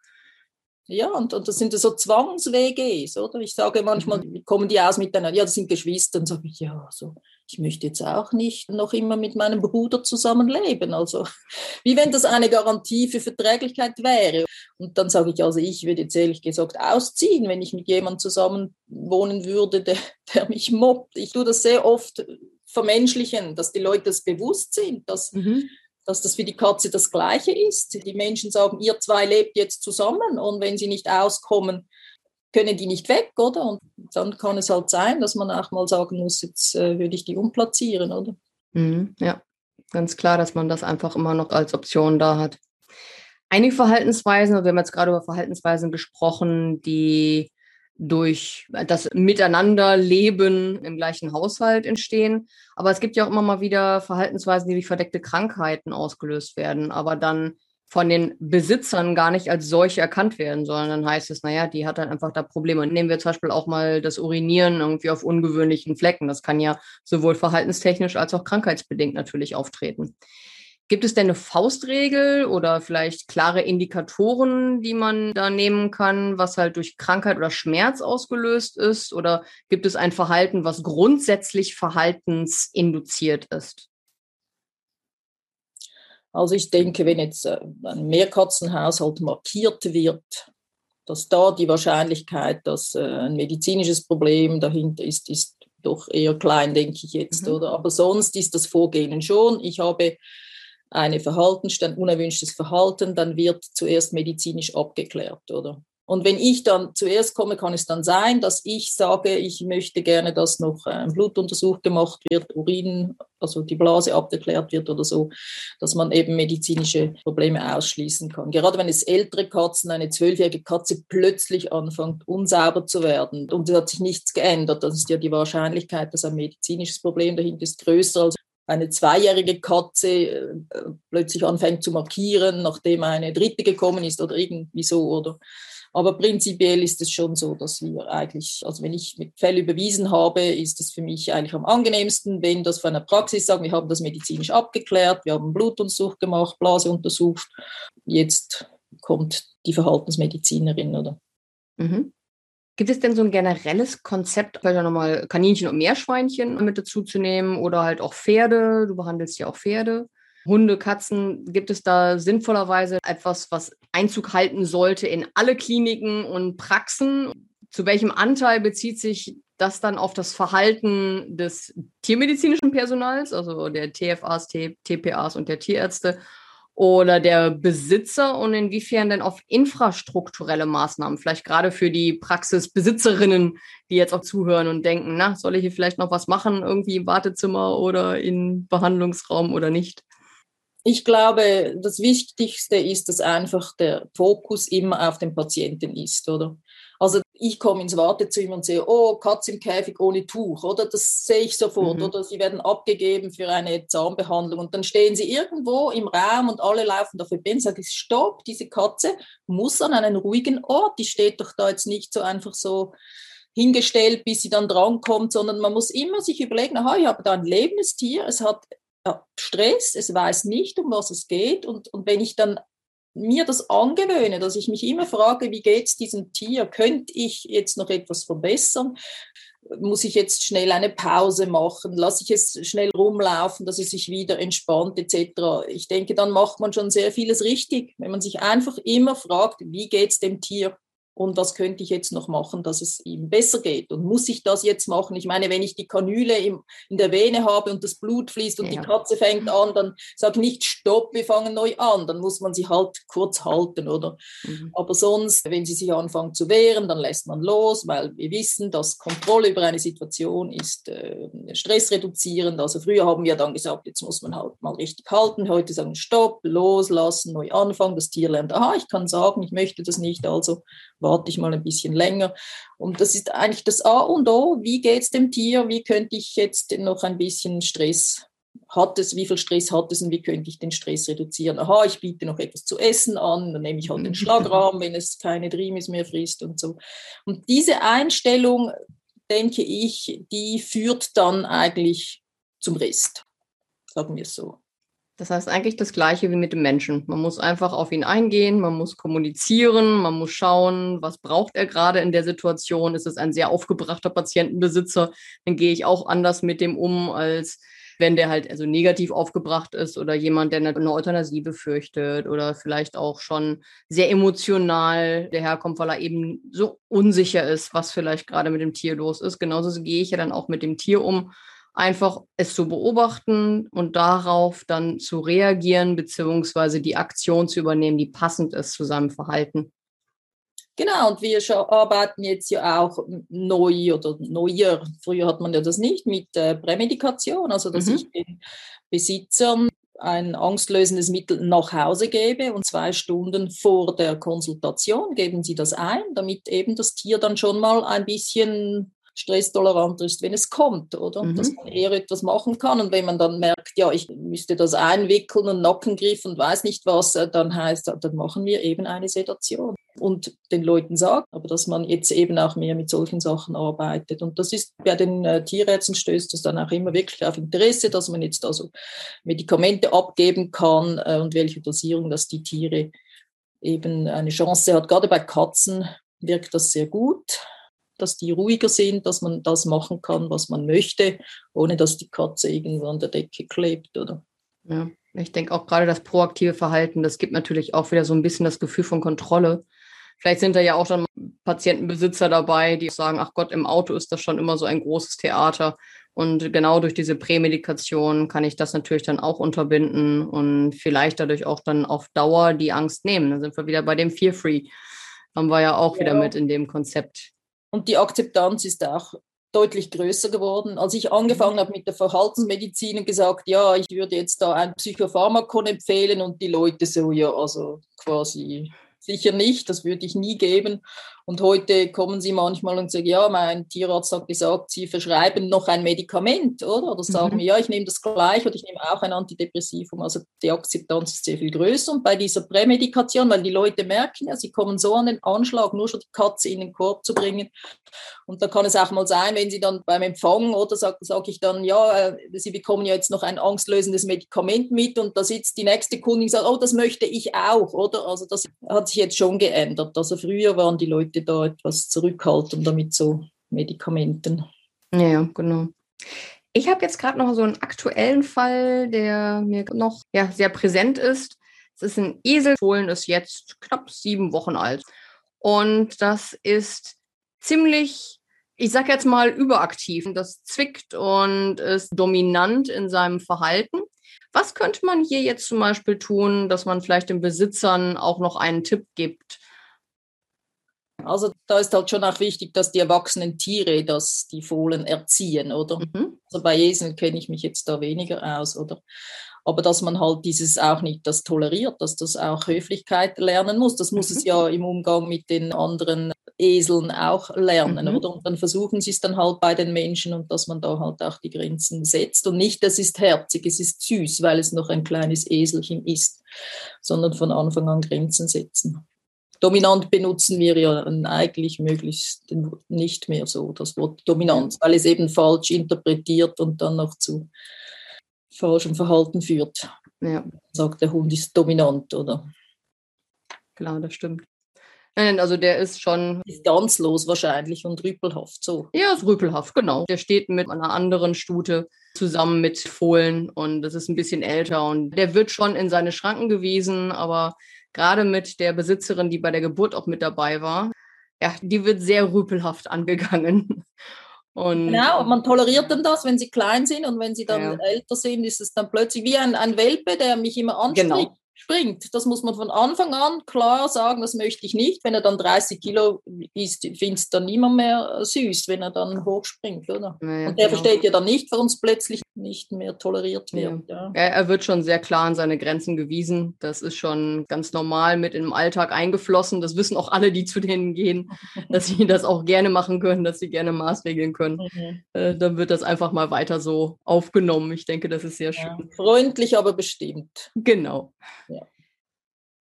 ja, und, und das sind so Zwangswege, oder? Ich sage manchmal, mhm. kommen die aus miteinander, ja, das sind Geschwister, dann sage ich, ja, so, ich möchte jetzt auch nicht noch immer mit meinem Bruder zusammenleben. Also, [laughs] wie wenn das eine Garantie für Verträglichkeit wäre. Und dann sage ich, also ich würde jetzt ehrlich gesagt ausziehen, wenn ich mit jemandem zusammen wohnen würde, der, [laughs] der mich mobbt. Ich tue das sehr oft vermenschlichen, dass die Leute das bewusst sind, dass mhm dass das für die Katze das Gleiche ist. Die Menschen sagen, ihr zwei lebt jetzt zusammen und wenn sie nicht auskommen, können die nicht weg, oder? Und dann kann es halt sein, dass man auch mal sagen muss, jetzt äh, würde ich die umplatzieren, oder? Mhm, ja, ganz klar, dass man das einfach immer noch als Option da hat. Einige Verhaltensweisen, wir haben jetzt gerade über Verhaltensweisen gesprochen, die durch das Miteinanderleben im gleichen Haushalt entstehen. Aber es gibt ja auch immer mal wieder Verhaltensweisen, die durch verdeckte Krankheiten ausgelöst werden, aber dann von den Besitzern gar nicht als solche erkannt werden, sondern dann heißt es, naja, die hat dann einfach da Probleme. Nehmen wir zum Beispiel auch mal das Urinieren irgendwie auf ungewöhnlichen Flecken. Das kann ja sowohl verhaltenstechnisch als auch krankheitsbedingt natürlich auftreten. Gibt es denn eine Faustregel oder vielleicht klare Indikatoren, die man da nehmen kann, was halt durch Krankheit oder Schmerz ausgelöst ist? Oder gibt es ein Verhalten, was grundsätzlich verhaltensinduziert ist? Also ich denke, wenn jetzt äh, ein Mehrkatzenhaushalt markiert wird, dass da die Wahrscheinlichkeit, dass äh, ein medizinisches Problem dahinter ist, ist doch eher klein, denke ich jetzt, mhm. oder? Aber sonst ist das Vorgehen schon. Ich habe eine Verhaltensstand, unerwünschtes Verhalten, dann wird zuerst medizinisch abgeklärt, oder? Und wenn ich dann zuerst komme, kann es dann sein, dass ich sage, ich möchte gerne, dass noch ein Blutuntersuch gemacht wird, Urin, also die Blase abgeklärt wird oder so, dass man eben medizinische Probleme ausschließen kann. Gerade wenn es ältere Katzen, eine zwölfjährige Katze plötzlich anfängt, unsauber zu werden und es hat sich nichts geändert, dann ist ja die Wahrscheinlichkeit, dass ein medizinisches Problem dahinter ist, größer als eine zweijährige Katze äh, plötzlich anfängt zu markieren, nachdem eine dritte gekommen ist oder irgendwie so. Oder. Aber prinzipiell ist es schon so, dass wir eigentlich, also wenn ich mit Fell überwiesen habe, ist es für mich eigentlich am angenehmsten, wenn das von der Praxis sagen, wir haben das medizinisch abgeklärt, wir haben Blutuntersuch gemacht, Blase untersucht, jetzt kommt die Verhaltensmedizinerin, oder? Mhm. Gibt es denn so ein generelles Konzept, vielleicht nochmal Kaninchen und Meerschweinchen mit dazu zu nehmen oder halt auch Pferde? Du behandelst ja auch Pferde. Hunde, Katzen, gibt es da sinnvollerweise etwas, was Einzug halten sollte in alle Kliniken und Praxen? Zu welchem Anteil bezieht sich das dann auf das Verhalten des tiermedizinischen Personals, also der TFAs, TPAs und der Tierärzte? Oder der Besitzer und inwiefern denn auf infrastrukturelle Maßnahmen, vielleicht gerade für die Praxisbesitzerinnen, die jetzt auch zuhören und denken, na, soll ich hier vielleicht noch was machen, irgendwie im Wartezimmer oder im Behandlungsraum oder nicht? Ich glaube, das Wichtigste ist, dass einfach der Fokus immer auf dem Patienten ist, oder? Ich komme ins Wartezimmer und sehe, oh, Katze im Käfig ohne Tuch, oder? Das sehe ich sofort. Mhm. Oder sie werden abgegeben für eine Zahnbehandlung und dann stehen sie irgendwo im Raum und alle laufen dafür bin. Sage ich, stopp, diese Katze muss an einen ruhigen Ort. Die steht doch da jetzt nicht so einfach so hingestellt, bis sie dann drankommt, sondern man muss immer sich überlegen, aha, ich habe da ein lebendes Tier, es hat Stress, es weiß nicht, um was es geht. Und, und wenn ich dann mir das angewöhne, dass ich mich immer frage, wie geht es diesem Tier? Könnte ich jetzt noch etwas verbessern? Muss ich jetzt schnell eine Pause machen? Lasse ich es schnell rumlaufen, dass es sich wieder entspannt etc. Ich denke, dann macht man schon sehr vieles richtig, wenn man sich einfach immer fragt, wie geht es dem Tier? Und was könnte ich jetzt noch machen, dass es ihm besser geht und muss ich das jetzt machen? Ich meine, wenn ich die Kanüle im, in der Vene habe und das Blut fließt und ja. die Katze fängt an, dann sag nicht Stopp, wir fangen neu an, dann muss man sie halt kurz halten, oder? Mhm. Aber sonst, wenn sie sich anfangen zu wehren, dann lässt man los, weil wir wissen, dass Kontrolle über eine Situation ist äh, stressreduzierend. Also früher haben wir dann gesagt, jetzt muss man halt mal richtig halten, heute sagen Stopp, loslassen, neu anfangen, das Tier lernt, aha, ich kann sagen, ich möchte das nicht, also warte ich mal ein bisschen länger. Und das ist eigentlich das A und O. Wie geht es dem Tier? Wie könnte ich jetzt noch ein bisschen Stress hat es, wie viel Stress hat es und wie könnte ich den Stress reduzieren? Aha, ich biete noch etwas zu essen an, dann nehme ich halt den Schlagrahmen, wenn es keine Drimis mehr frisst und so. Und diese Einstellung, denke ich, die führt dann eigentlich zum Rest, sagen wir es so. Das heißt eigentlich das Gleiche wie mit dem Menschen. Man muss einfach auf ihn eingehen, man muss kommunizieren, man muss schauen, was braucht er gerade in der Situation. Ist es ein sehr aufgebrachter Patientenbesitzer, dann gehe ich auch anders mit dem um, als wenn der halt also negativ aufgebracht ist oder jemand, der eine Euthanasie befürchtet oder vielleicht auch schon sehr emotional daherkommt, weil er eben so unsicher ist, was vielleicht gerade mit dem Tier los ist. Genauso gehe ich ja dann auch mit dem Tier um einfach es zu beobachten und darauf dann zu reagieren, beziehungsweise die Aktion zu übernehmen, die passend ist zu seinem Verhalten. Genau, und wir arbeiten jetzt ja auch neu oder neuer, früher hat man ja das nicht, mit äh, Prämedikation, also dass mhm. ich den Besitzern ein angstlösendes Mittel nach Hause gebe und zwei Stunden vor der Konsultation geben sie das ein, damit eben das Tier dann schon mal ein bisschen stresstoleranter ist, wenn es kommt, oder? Mhm. Dass man eher etwas machen kann. Und wenn man dann merkt, ja, ich müsste das einwickeln und Nackengriff und weiß nicht was, äh, dann heißt, dann machen wir eben eine Sedation. Und den Leuten sagt, aber dass man jetzt eben auch mehr mit solchen Sachen arbeitet. Und das ist bei den äh, Tierärzten stößt das dann auch immer wirklich auf Interesse, dass man jetzt also Medikamente abgeben kann äh, und welche Dosierung, dass die Tiere eben eine Chance hat. Gerade bei Katzen wirkt das sehr gut dass die ruhiger sind, dass man das machen kann, was man möchte, ohne dass die Katze irgendwo an der Decke klebt, oder? Ja, ich denke auch gerade das proaktive Verhalten, das gibt natürlich auch wieder so ein bisschen das Gefühl von Kontrolle. Vielleicht sind da ja auch dann Patientenbesitzer dabei, die sagen, ach Gott, im Auto ist das schon immer so ein großes Theater. Und genau durch diese Prämedikation kann ich das natürlich dann auch unterbinden und vielleicht dadurch auch dann auf Dauer die Angst nehmen. Da sind wir wieder bei dem Fear Free. Haben wir ja auch ja. wieder mit in dem Konzept. Und die Akzeptanz ist auch deutlich größer geworden. Als ich angefangen mhm. habe mit der Verhaltensmedizin und gesagt, ja, ich würde jetzt da ein Psychopharmakon empfehlen und die Leute so, ja, also quasi sicher nicht, das würde ich nie geben. Und heute kommen sie manchmal und sagen, ja, mein Tierarzt hat gesagt, sie verschreiben noch ein Medikament, oder? Oder sagen mhm. ja, ich nehme das gleich oder ich nehme auch ein Antidepressivum. Also die Akzeptanz ist sehr viel größer. Und bei dieser Prämedikation, weil die Leute merken ja, sie kommen so an den Anschlag, nur schon die Katze in den Korb zu bringen. Und da kann es auch mal sein, wenn sie dann beim Empfang oder sage sag ich dann, ja, äh, sie bekommen ja jetzt noch ein angstlösendes Medikament mit und da sitzt die nächste Kundin und sagt, oh, das möchte ich auch, oder? Also das hat sich jetzt schon geändert. Also früher waren die Leute Leute da etwas zurückhalten damit so Medikamenten. Ja, genau. Ich habe jetzt gerade noch so einen aktuellen Fall, der mir noch ja, sehr präsent ist. Es ist ein Esel. Fohlen ist jetzt knapp sieben Wochen alt. Und das ist ziemlich, ich sag jetzt mal, überaktiv. Das zwickt und ist dominant in seinem Verhalten. Was könnte man hier jetzt zum Beispiel tun, dass man vielleicht den Besitzern auch noch einen Tipp gibt, also da ist halt schon auch wichtig, dass die erwachsenen Tiere das, die Fohlen erziehen, oder? Mhm. Also bei Eseln kenne ich mich jetzt da weniger aus, oder? Aber dass man halt dieses auch nicht das toleriert, dass das auch Höflichkeit lernen muss. Das muss mhm. es ja im Umgang mit den anderen Eseln auch lernen, mhm. oder? Und dann versuchen sie es dann halt bei den Menschen und dass man da halt auch die Grenzen setzt. Und nicht, das ist herzig, es ist süß, weil es noch ein kleines Eselchen ist, sondern von Anfang an Grenzen setzen dominant benutzen wir ja eigentlich möglichst nicht mehr so, das Wort dominant, weil es eben falsch interpretiert und dann noch zu falschem Verhalten führt. Ja. Sagt, der Hund ist dominant, oder? Klar, das stimmt. Nein, also der ist schon. Ganz los wahrscheinlich und rüpelhaft so. Ja, ist rüpelhaft, genau. Der steht mit einer anderen Stute zusammen mit Fohlen und das ist ein bisschen älter und der wird schon in seine Schranken gewiesen, aber gerade mit der Besitzerin, die bei der Geburt auch mit dabei war, ja, die wird sehr rüpelhaft angegangen. Und genau, man toleriert dann das, wenn sie klein sind und wenn sie dann ja. älter sind, ist es dann plötzlich wie ein, ein Welpe, der mich immer anspricht. Genau springt. Das muss man von Anfang an klar sagen, das möchte ich nicht. Wenn er dann 30 Kilo ist, findet es dann niemand mehr süß, wenn er dann hochspringt, oder? Ja, und der genau. versteht ja dann nicht, warum es plötzlich nicht mehr toleriert wird. Ja. ja. er wird schon sehr klar an seine Grenzen gewiesen. Das ist schon ganz normal mit im Alltag eingeflossen. Das wissen auch alle, die zu denen gehen, [laughs] dass sie das auch gerne machen können, dass sie gerne maßregeln können. Mhm. Äh, dann wird das einfach mal weiter so aufgenommen. Ich denke, das ist sehr schön. Freundlich, aber bestimmt. Genau.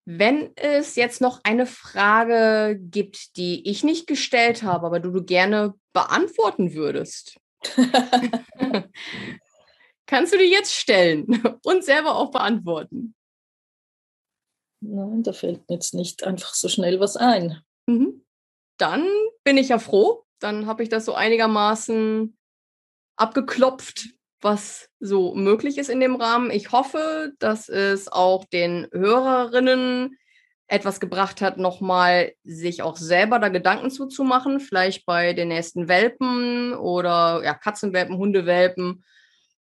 Wenn es jetzt noch eine Frage gibt, die ich nicht gestellt habe, aber du, du gerne beantworten würdest, [laughs] [laughs] kannst du die jetzt stellen [laughs] und selber auch beantworten. Nein, da fällt mir jetzt nicht einfach so schnell was ein. Mhm. Dann bin ich ja froh. Dann habe ich das so einigermaßen abgeklopft, was so möglich ist in dem Rahmen. Ich hoffe, dass es auch den Hörerinnen etwas gebracht hat, nochmal sich auch selber da Gedanken zuzumachen, vielleicht bei den nächsten Welpen oder ja, Katzenwelpen, Hundewelpen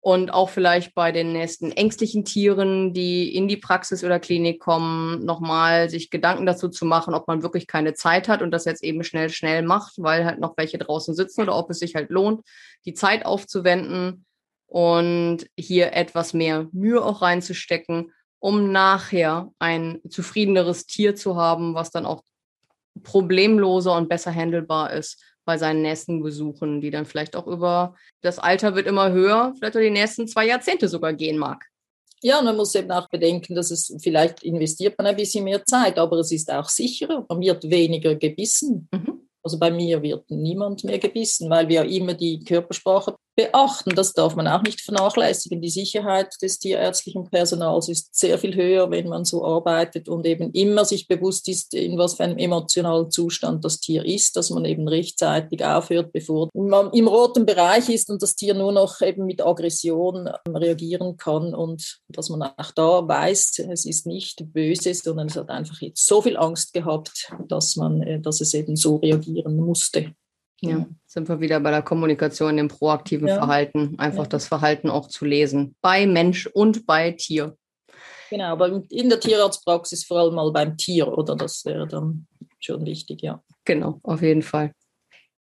und auch vielleicht bei den nächsten ängstlichen Tieren, die in die Praxis oder Klinik kommen, nochmal sich Gedanken dazu zu machen, ob man wirklich keine Zeit hat und das jetzt eben schnell, schnell macht, weil halt noch welche draußen sitzen oder ob es sich halt lohnt, die Zeit aufzuwenden und hier etwas mehr Mühe auch reinzustecken, um nachher ein zufriedeneres Tier zu haben, was dann auch problemloser und besser handelbar ist bei seinen nächsten Besuchen, die dann vielleicht auch über das Alter wird immer höher, vielleicht über die nächsten zwei Jahrzehnte sogar gehen mag. Ja, man muss eben auch bedenken, dass es vielleicht investiert man ein bisschen mehr Zeit, aber es ist auch sicherer. Man wird weniger gebissen. Mhm. Also bei mir wird niemand mehr gebissen, weil wir immer die Körpersprache beachten. Das darf man auch nicht vernachlässigen. Die Sicherheit des tierärztlichen Personals ist sehr viel höher, wenn man so arbeitet und eben immer sich bewusst ist, in was für einem emotionalen Zustand das Tier ist, dass man eben rechtzeitig aufhört, bevor man im roten Bereich ist und das Tier nur noch eben mit Aggression reagieren kann und dass man auch da weiß, es ist nicht böse, sondern es hat einfach jetzt so viel Angst gehabt, dass man, äh, dass es eben so reagieren musste. Ja, sind wir wieder bei der Kommunikation, dem proaktiven ja. Verhalten, einfach ja. das Verhalten auch zu lesen, bei Mensch und bei Tier. Genau, aber in der Tierarztpraxis vor allem mal beim Tier, oder? Das wäre dann schon wichtig, ja. Genau, auf jeden Fall.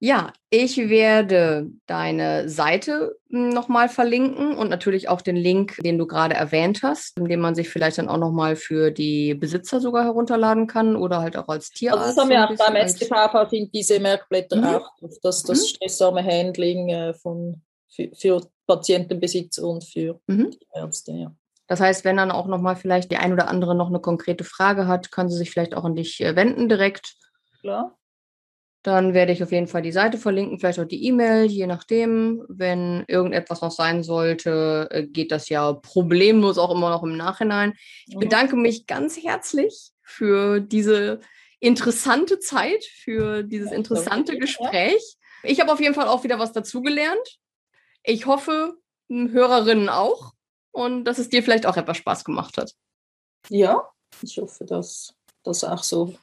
Ja, ich werde deine Seite hm, nochmal verlinken und natürlich auch den Link, den du gerade erwähnt hast, den man sich vielleicht dann auch nochmal für die Besitzer sogar herunterladen kann oder halt auch als Tierarzt. Also das haben wir auch beim STVV, sind diese Merkblätter mhm. auch, das, das mhm. stressarme Handling äh, von, für, für, Patientenbesitz und für mhm. Ärzte, ja. Das heißt, wenn dann auch nochmal vielleicht die ein oder andere noch eine konkrete Frage hat, kann sie sich vielleicht auch an dich äh, wenden direkt. Klar. Dann werde ich auf jeden Fall die Seite verlinken, vielleicht auch die E-Mail, je nachdem. Wenn irgendetwas noch sein sollte, äh, geht das ja problemlos auch immer noch im Nachhinein. Ich bedanke mich ganz herzlich für diese interessante Zeit, für dieses interessante Gespräch. Ich habe auf jeden Fall auch wieder was dazugelernt. Ich hoffe, Hörerinnen auch. Und dass es dir vielleicht auch etwas Spaß gemacht hat. Ja, ich hoffe, dass das auch so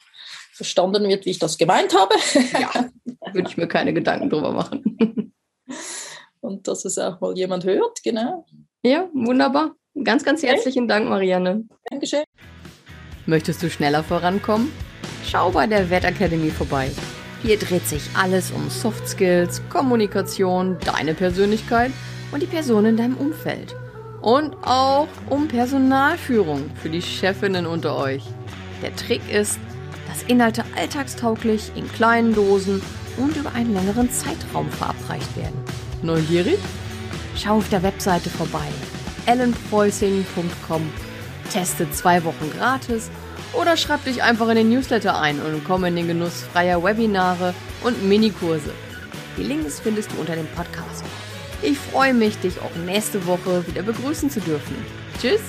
verstanden wird, wie ich das gemeint habe. Ja, würde ich mir keine Gedanken drüber machen. [laughs] Und dass es auch mal jemand hört, genau. Ja, wunderbar. Ganz, ganz herzlichen Dank, Marianne. Dankeschön. Möchtest du schneller vorankommen? Schau bei der Wertakademie vorbei. Hier dreht sich alles um Soft Skills, Kommunikation, deine Persönlichkeit und die Person in deinem Umfeld. Und auch um Personalführung für die Chefinnen unter euch. Der Trick ist, dass Inhalte alltagstauglich in kleinen Dosen und über einen längeren Zeitraum verabreicht werden. Neugierig? Schau auf der Webseite vorbei ellenpreußing.com, teste zwei Wochen gratis oder schreib dich einfach in den Newsletter ein und komm in den Genuss freier Webinare und Minikurse. Die Links findest du unter dem Podcast. Ich freue mich, dich auch nächste Woche wieder begrüßen zu dürfen. Tschüss!